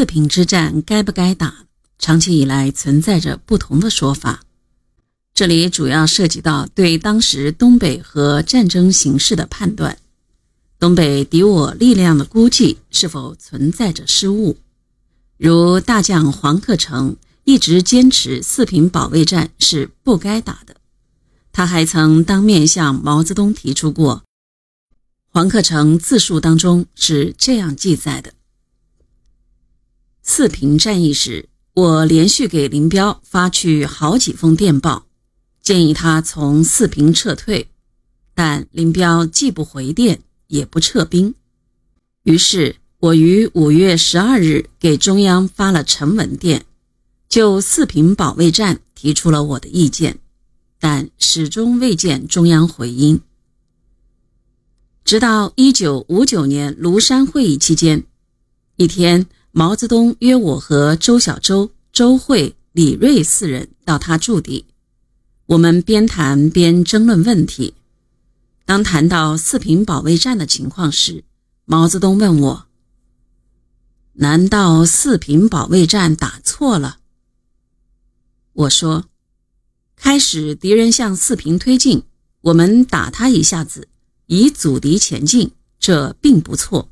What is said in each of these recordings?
四平之战该不该打，长期以来存在着不同的说法。这里主要涉及到对当时东北和战争形势的判断，东北敌我力量的估计是否存在着失误。如大将黄克诚一直坚持四平保卫战是不该打的，他还曾当面向毛泽东提出过。黄克诚自述当中是这样记载的。四平战役时，我连续给林彪发去好几封电报，建议他从四平撤退，但林彪既不回电，也不撤兵。于是，我于五月十二日给中央发了陈文电，就四平保卫战提出了我的意见，但始终未见中央回音。直到一九五九年庐山会议期间，一天。毛泽东约我和周小舟、周慧、李瑞四人到他驻地，我们边谈边争论问题。当谈到四平保卫战的情况时，毛泽东问我：“难道四平保卫战打错了？”我说：“开始敌人向四平推进，我们打他一下子，以阻敌前进，这并不错。”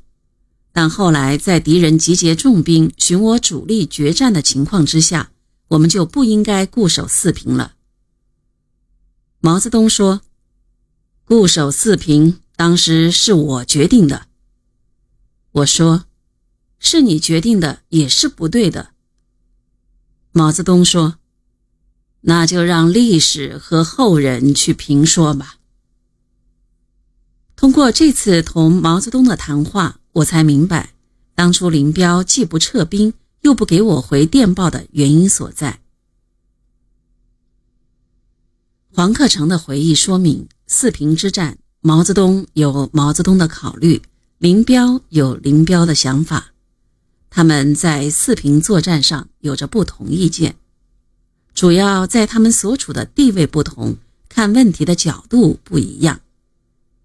但后来，在敌人集结重兵寻我主力决战的情况之下，我们就不应该固守四平了。毛泽东说：“固守四平，当时是我决定的。”我说：“是你决定的，也是不对的。”毛泽东说：“那就让历史和后人去评说吧。”通过这次同毛泽东的谈话。我才明白，当初林彪既不撤兵，又不给我回电报的原因所在。黄克诚的回忆说明，四平之战，毛泽东有毛泽东的考虑，林彪有林彪的想法，他们在四平作战上有着不同意见，主要在他们所处的地位不同，看问题的角度不一样。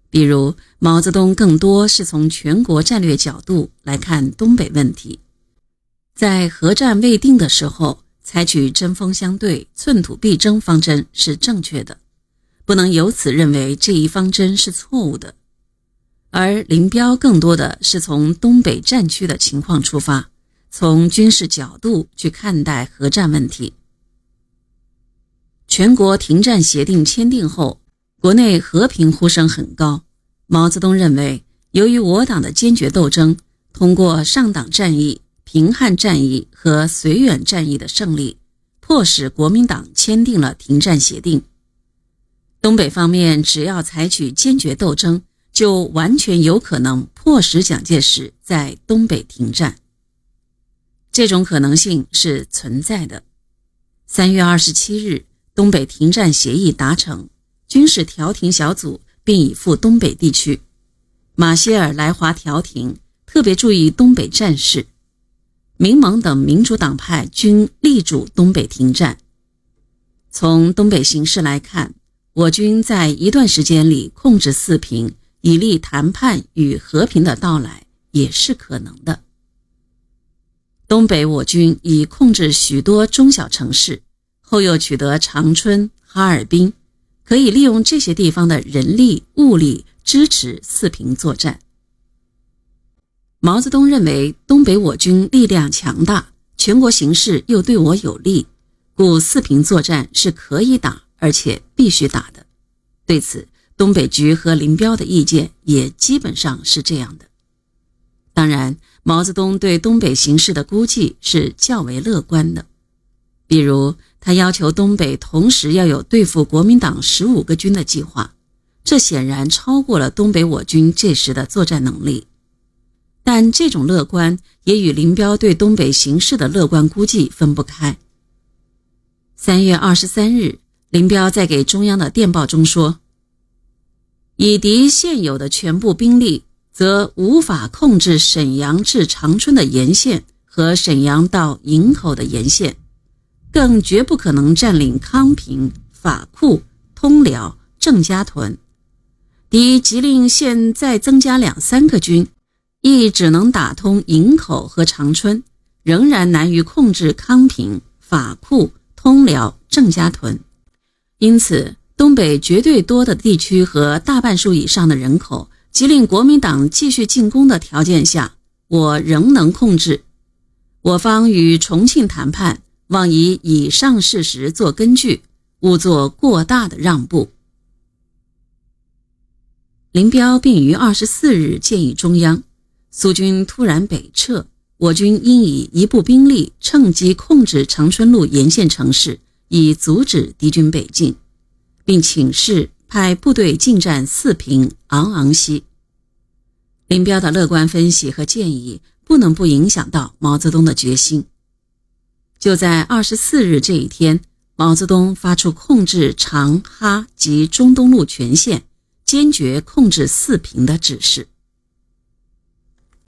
比如，毛泽东更多是从全国战略角度来看东北问题，在核战未定的时候，采取针锋相对、寸土必争方针是正确的，不能由此认为这一方针是错误的。而林彪更多的是从东北战区的情况出发，从军事角度去看待核战问题。全国停战协定签订后。国内和平呼声很高，毛泽东认为，由于我党的坚决斗争，通过上党战役、平汉战役和绥远战役的胜利，迫使国民党签订了停战协定。东北方面只要采取坚决斗争，就完全有可能迫使蒋介石在东北停战。这种可能性是存在的。三月二十七日，东北停战协议达成。军事调停小组并已赴东北地区，马歇尔来华调停，特别注意东北战事。民盟等民主党派均力主东北停战。从东北形势来看，我军在一段时间里控制四平，以利谈判与和平的到来，也是可能的。东北我军已控制许多中小城市，后又取得长春、哈尔滨。可以利用这些地方的人力物力支持四平作战。毛泽东认为，东北我军力量强大，全国形势又对我有利，故四平作战是可以打，而且必须打的。对此，东北局和林彪的意见也基本上是这样的。当然，毛泽东对东北形势的估计是较为乐观的，比如。他要求东北同时要有对付国民党十五个军的计划，这显然超过了东北我军这时的作战能力。但这种乐观也与林彪对东北形势的乐观估计分不开。三月二十三日，林彪在给中央的电报中说：“以敌现有的全部兵力，则无法控制沈阳至长春的沿线和沈阳到营口的沿线。”更绝不可能占领康平、法库、通辽、郑家屯。敌即令现再增加两三个军，亦只能打通营口和长春，仍然难于控制康平、法库、通辽、郑家屯，因此东北绝对多的地区和大半数以上的人口，即令国民党继续进攻的条件下，我仍能控制。我方与重庆谈判，望以以上事实做根据，勿做过大的让步。林彪并于二十四日建议中央，苏军突然北撤，我军应以一部兵力趁机控制长春路沿线城市，以阻止敌军北进，并请示派部队进占四平、昂昂西。林彪的乐观分析和建议，不能不影响到毛泽东的决心。就在二十四日这一天，毛泽东发出控制长哈及中东路全线。坚决控制四平的指示。